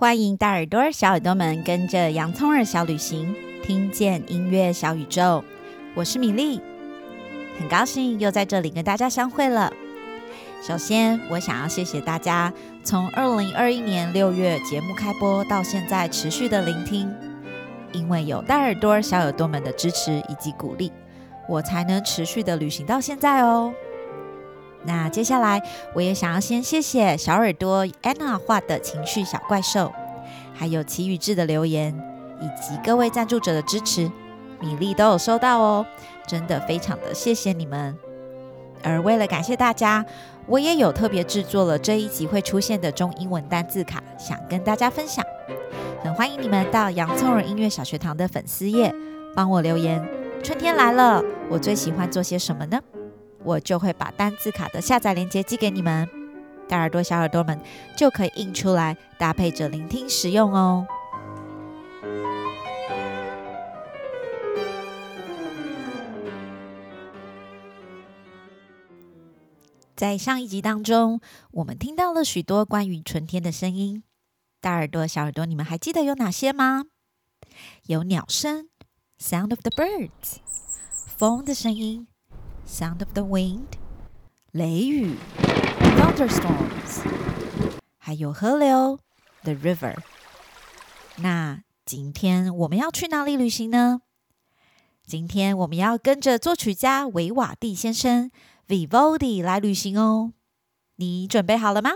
欢迎大耳朵、小耳朵们跟着洋葱耳小旅行，听见音乐小宇宙。我是米粒，很高兴又在这里跟大家相会了。首先，我想要谢谢大家从二零二一年六月节目开播到现在持续的聆听，因为有大耳朵、小耳朵们的支持以及鼓励，我才能持续的旅行到现在哦。那接下来，我也想要先谢谢小耳朵 Anna 画的情绪小怪兽，还有奇宇志的留言，以及各位赞助者的支持，米粒都有收到哦，真的非常的谢谢你们。而为了感谢大家，我也有特别制作了这一集会出现的中英文单字卡，想跟大家分享。很欢迎你们到洋葱人音乐小学堂的粉丝页，帮我留言。春天来了，我最喜欢做些什么呢？我就会把单字卡的下载链接寄给你们，大耳朵、小耳朵们就可以印出来，搭配着聆听使用哦。在上一集当中，我们听到了许多关于春天的声音，大耳朵、小耳朵，你们还记得有哪些吗？有鸟声 （Sound of the birds），风的声音。Sound of the wind，雷雨，thunderstorms，还有河流，the river。那今天我们要去哪里旅行呢？今天我们要跟着作曲家维瓦蒂先生 Vivaldi 来旅行哦。你准备好了吗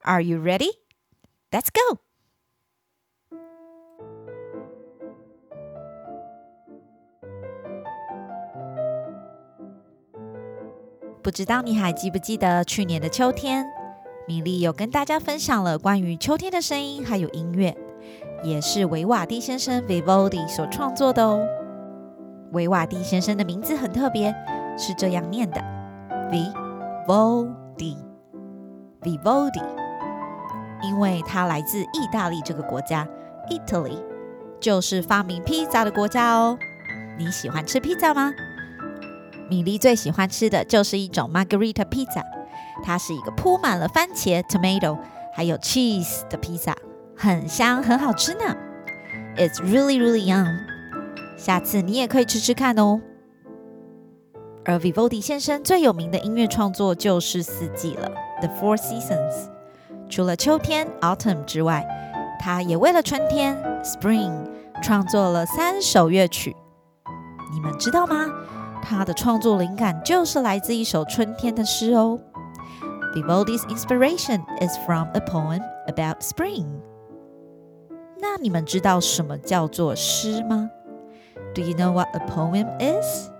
？Are you ready? Let's go! 不知道你还记不记得去年的秋天，米粒有跟大家分享了关于秋天的声音，还有音乐，也是维瓦蒂先生 Vivaldi 所创作的哦。维瓦蒂先生的名字很特别，是这样念的：Vivaldi，Vivaldi，因为他来自意大利这个国家，Italy，就是发明披萨的国家哦。你喜欢吃披萨吗？米粒最喜欢吃的就是一种 Margarita Pizza，它是一个铺满了番茄 （tomato） 还有 cheese 的披萨，很香，很好吃呢。It's really, really yum。下次你也可以吃吃看哦。而 Vivaldi 先生最有名的音乐创作就是四季了，The Four Seasons。除了秋天 （autumn） 之外，他也为了春天 （spring） 创作了三首乐曲。你们知道吗？他的创作灵感就是来自一首春天的诗哦。Vivaldi's inspiration is from a poem about spring。那你们知道什么叫做诗吗？Do you know what a poem is？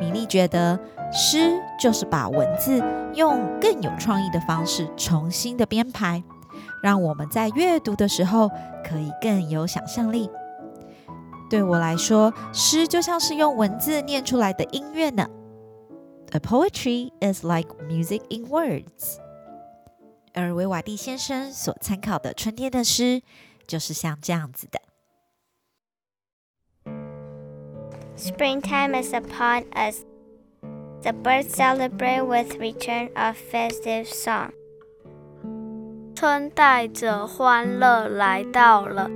米粒觉得诗就是把文字用更有创意的方式重新的编排，让我们在阅读的时候可以更有想象力。对我来说，诗就像是用文字念出来的音乐呢。A poetry is like music in words。而维瓦蒂先生所参考的春天的诗，就是像这样子的。Springtime is upon us. The birds celebrate with return of festive song. 春带着欢乐来到了。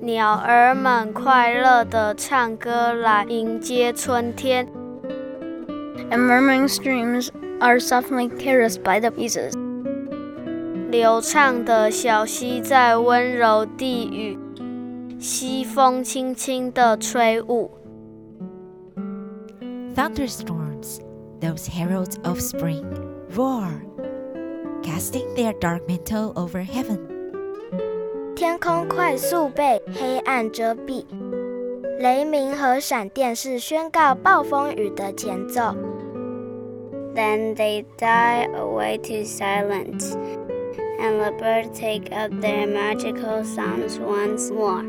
鸟儿们快乐地唱歌来迎接春天。And murmuring streams are softly caressed by the breezes. 流畅的小溪在温柔地语，西风轻轻地吹舞。Thunderstorms, those heralds of spring, roar, casting their dark mantle over heaven. 天空快速被黑暗遮蔽，雷鸣和闪电是宣告暴风雨的前奏。Then they die away to silence, and the birds take up their magical songs once more.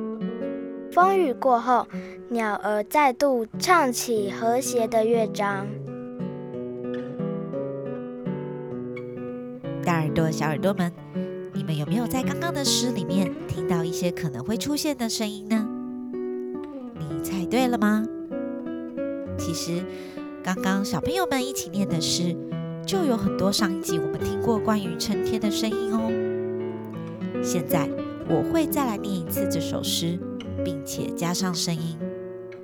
风雨过后，鸟儿再度唱起和谐的乐章。大耳朵、小耳朵们。你们有没有在刚刚的诗里面听到一些可能会出现的声音呢？你猜对了吗？其实，刚刚小朋友们一起念的诗，就有很多上一集我们听过关于春天的声音哦。现在我会再来念一次这首诗，并且加上声音。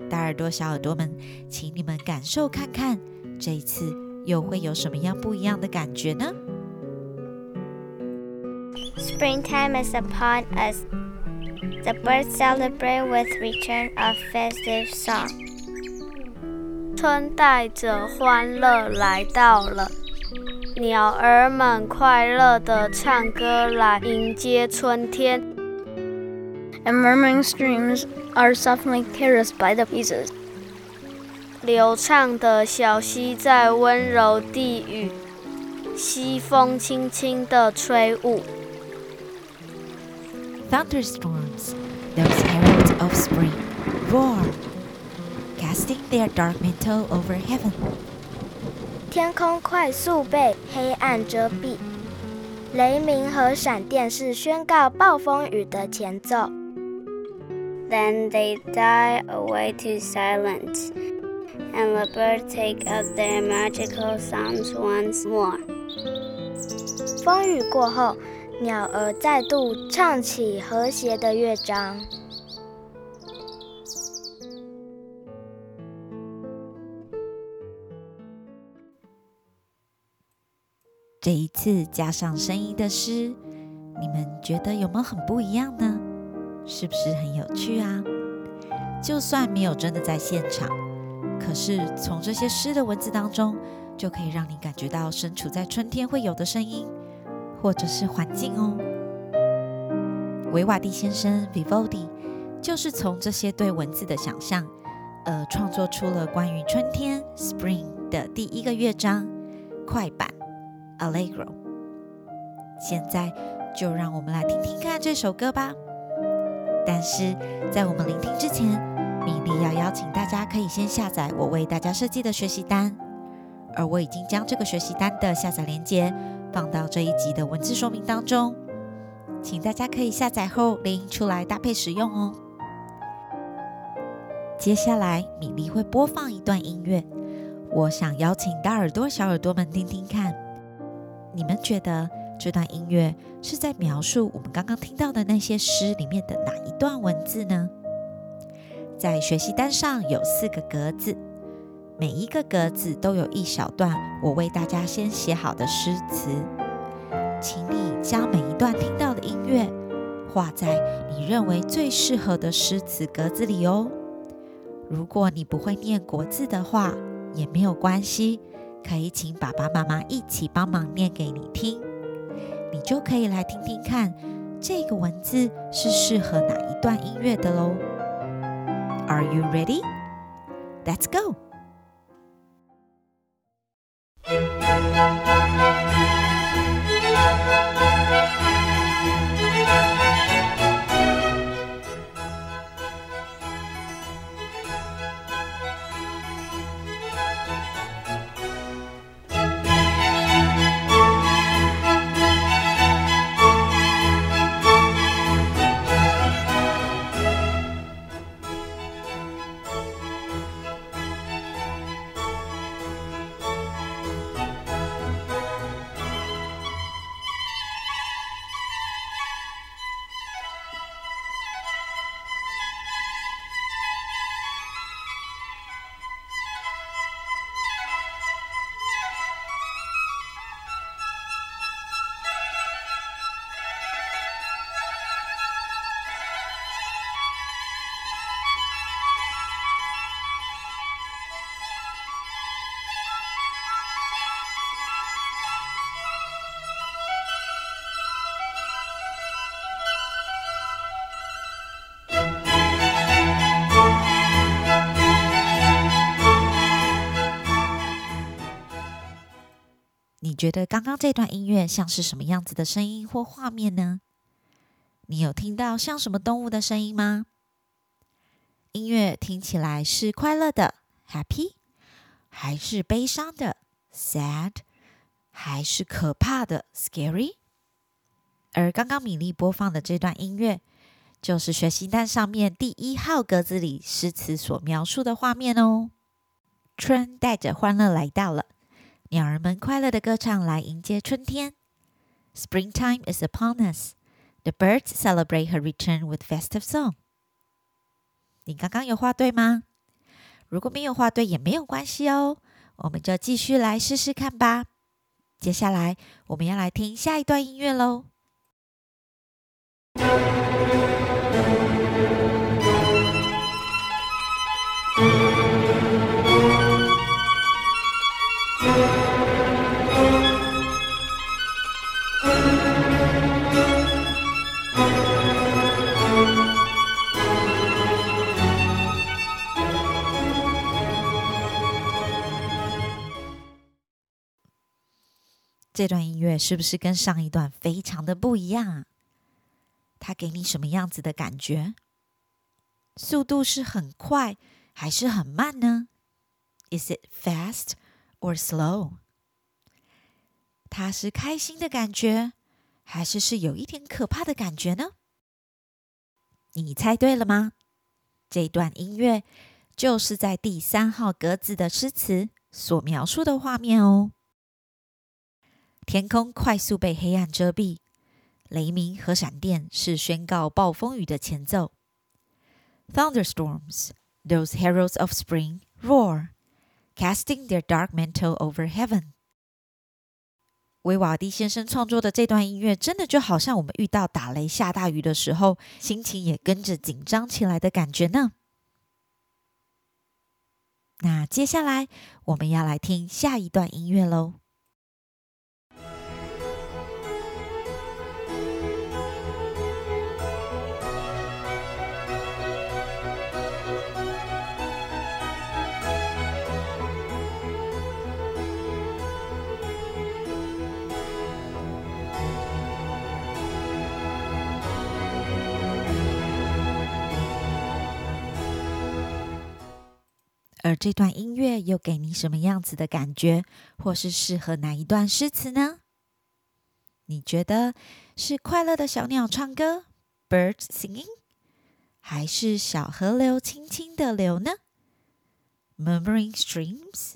大耳朵、小耳朵们，请你们感受看看，这一次又会有什么样不一样的感觉呢 ？Springtime is upon us. The birds celebrate with return of festive song. 春带着欢乐来到了，鸟儿们快乐地唱歌来迎接春天。And murmuring streams are softly caressed by the breezes. 流畅的小溪在温柔地语，西风轻轻地吹舞。 Thunderstorms, those heralds of spring, roar, casting their dark mantle over heaven. 天空快速被黑暗遮蔽，雷鸣和闪电是宣告暴风雨的前奏。Then they die away to silence, and the birds take up their magical songs once more. 风雨过后， 鸟儿再度唱起和谐的乐章。这一次加上声音的诗，你们觉得有没有很不一样呢？是不是很有趣啊？就算没有真的在现场，可是从这些诗的文字当中，就可以让你感觉到身处在春天会有的声音，或者是环境哦。维瓦蒂先生 Vivaldi 就是从这些对文字的想象，呃，创作出了关于春天 Spring 的第一个乐章快板 Allegro。现在就让我们来听听看这首歌吧。但是在我们聆听之前，米莉要邀请大家可以先下载我为大家设计的学习单，而我已经将这个学习单的下载链接放到这一集的文字说明当中，请大家可以下载后连音出来搭配使用哦。接下来米莉会播放一段音乐，我想邀请大耳朵、小耳朵们听听看，你们觉得？这段音乐是在描述我们刚刚听到的那些诗里面的哪一段文字呢？在学习单上有四个格子，每一个格子都有一小段我为大家先写好的诗词，请你将每一段听到的音乐画在你认为最适合的诗词格子里哦。如果你不会念国字的话，也没有关系，可以请爸爸妈妈一起帮忙念给你听。你就可以来听听看，这个文字是适合哪一段音乐的喽？Are you ready? Let's go! 你觉得刚刚这段音乐像是什么样子的声音或画面呢？你有听到像什么动物的声音吗？音乐听起来是快乐的 （happy），还是悲伤的 （sad），还是可怕的 （scary）？而刚刚米莉播放的这段音乐，就是学习单上面第一号格子里诗词所描述的画面哦。春带着欢乐来到了。鸟儿们快乐的歌唱来迎接春天。Springtime is upon us. The birds celebrate her return with festive song。你刚刚有画对吗？如果没有画对也没有关系哦，我们就继续来试试看吧。接下来我们要来听下一段音乐喽。这段音乐是不是跟上一段非常的不一样啊？它给你什么样子的感觉？速度是很快还是很慢呢？Is it fast or slow？它是开心的感觉，还是是有一点可怕的感觉呢？你猜对了吗？这段音乐就是在第三号格子的诗词所描述的画面哦。天空快速被黑暗遮蔽，雷鸣和闪电是宣告暴风雨的前奏。Thunderstorms, those heralds of spring, roar, casting their dark mantle over heaven。维瓦蒂先生创作的这段音乐，真的就好像我们遇到打雷下大雨的时候，心情也跟着紧张起来的感觉呢。那接下来我们要来听下一段音乐喽。而这段音乐又给你什么样子的感觉，或是适合哪一段诗词呢？你觉得是快乐的小鸟唱歌 （birds singing），还是小河流轻轻的流呢 （murmuring streams）？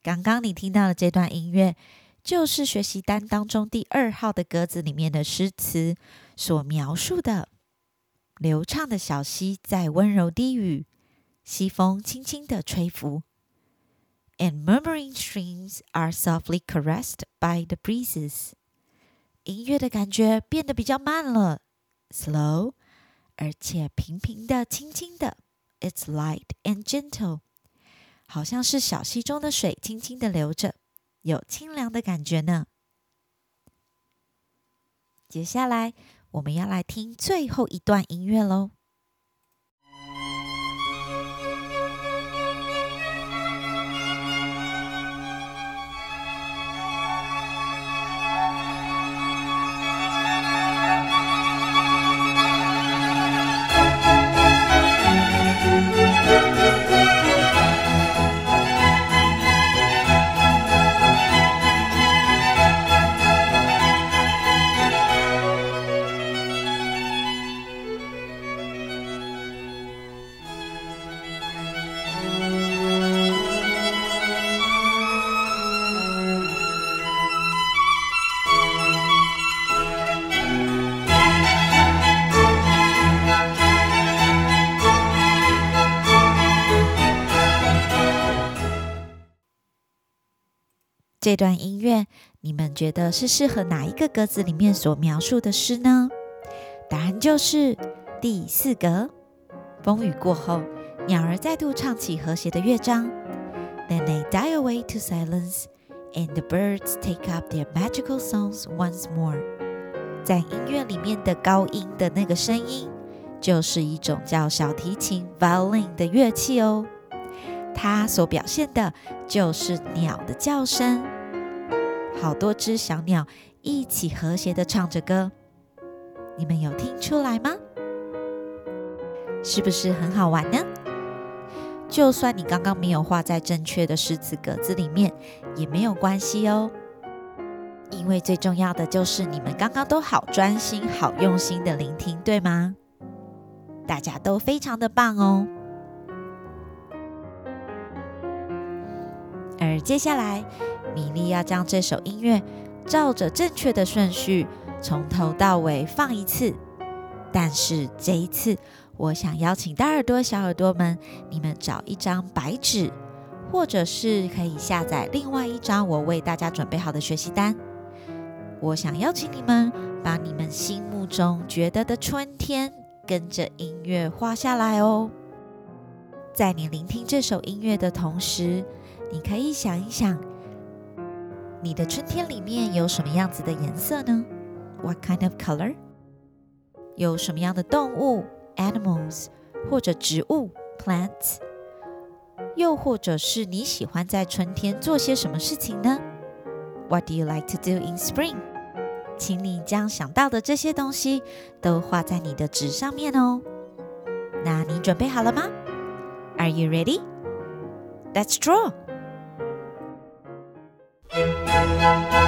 刚刚你听到的这段音乐，就是学习单当中第二号的格子里面的诗词所描述的：流畅的小溪在温柔低语。西风轻轻地吹拂，and murmuring streams are softly caressed by the breezes。音乐的感觉变得比较慢了，slow，而且平平的、轻轻的，it's light and gentle，好像是小溪中的水轻轻地流着，有清凉的感觉呢。接下来我们要来听最后一段音乐喽。这段音乐，你们觉得是适合哪一个格子里面所描述的诗呢？答案就是第四格。风雨过后，鸟儿再度唱起和谐的乐章。Then they die away to silence, and the birds take up their magical songs once more。在音乐里面的高音的那个声音，就是一种叫小提琴 （violin） 的乐器哦。它所表现的就是鸟的叫声，好多只小鸟一起和谐的唱着歌，你们有听出来吗？是不是很好玩呢？就算你刚刚没有画在正确的诗词格子里面，也没有关系哦，因为最重要的就是你们刚刚都好专心、好用心的聆听，对吗？大家都非常的棒哦。而接下来，米莉要将这首音乐照着正确的顺序从头到尾放一次。但是这一次，我想邀请大耳朵、小耳朵们，你们找一张白纸，或者是可以下载另外一张我为大家准备好的学习单。我想邀请你们把你们心目中觉得的春天，跟着音乐画下来哦。在你聆听这首音乐的同时，你可以想一想，你的春天里面有什么样子的颜色呢？What kind of color？有什么样的动物？Animals，或者植物？Plants。又或者是你喜欢在春天做些什么事情呢？What do you like to do in spring？请你将想到的这些东西都画在你的纸上面哦。那你准备好了吗？Are you ready? Let's draw. 大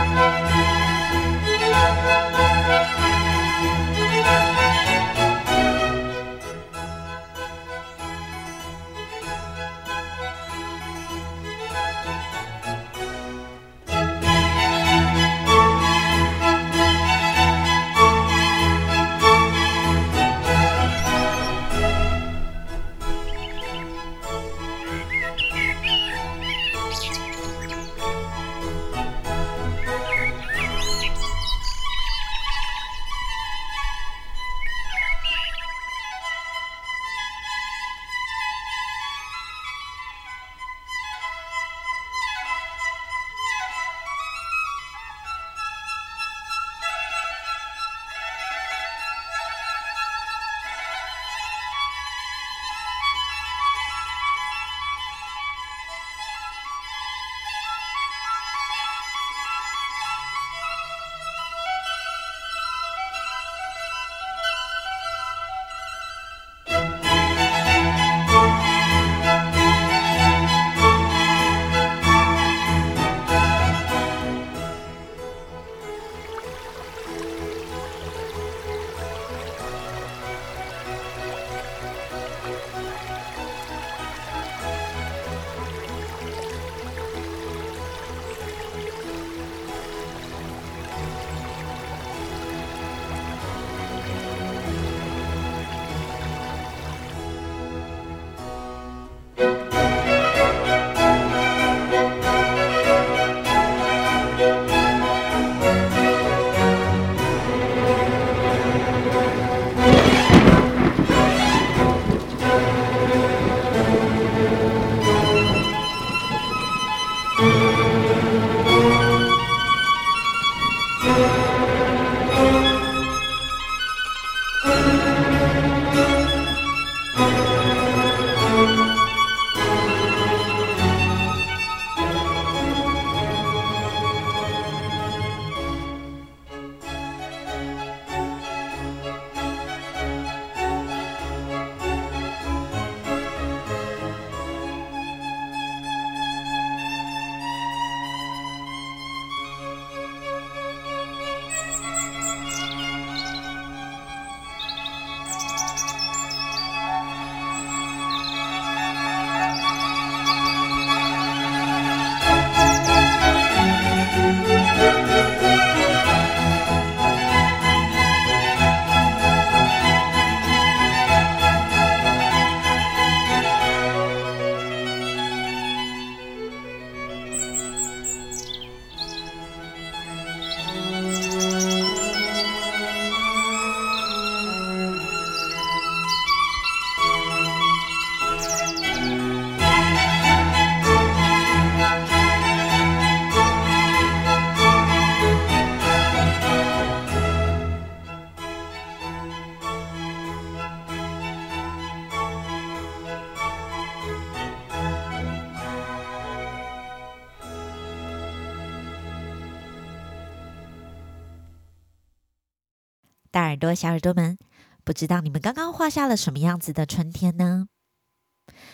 朵、小耳朵们，不知道你们刚刚画下了什么样子的春天呢？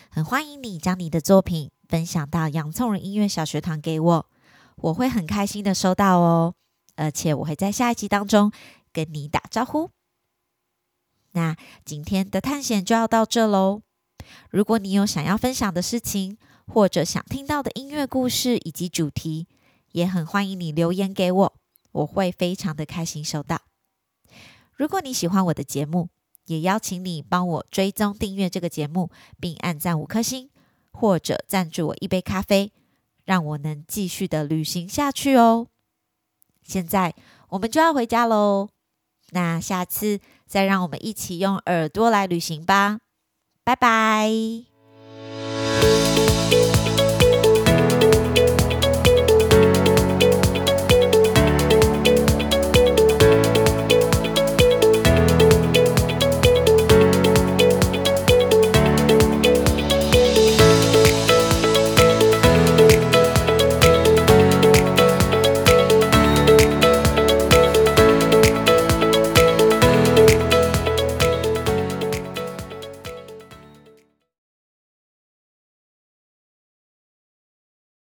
很欢迎你将你的作品分享到洋葱人音乐小学堂给我，我会很开心的收到哦。而且我会在下一集当中跟你打招呼。那今天的探险就要到这喽。如果你有想要分享的事情，或者想听到的音乐故事以及主题，也很欢迎你留言给我，我会非常的开心收到。如果你喜欢我的节目，也邀请你帮我追踪订阅这个节目，并按赞五颗星，或者赞助我一杯咖啡，让我能继续的旅行下去哦。现在我们就要回家喽，那下次再让我们一起用耳朵来旅行吧，拜拜。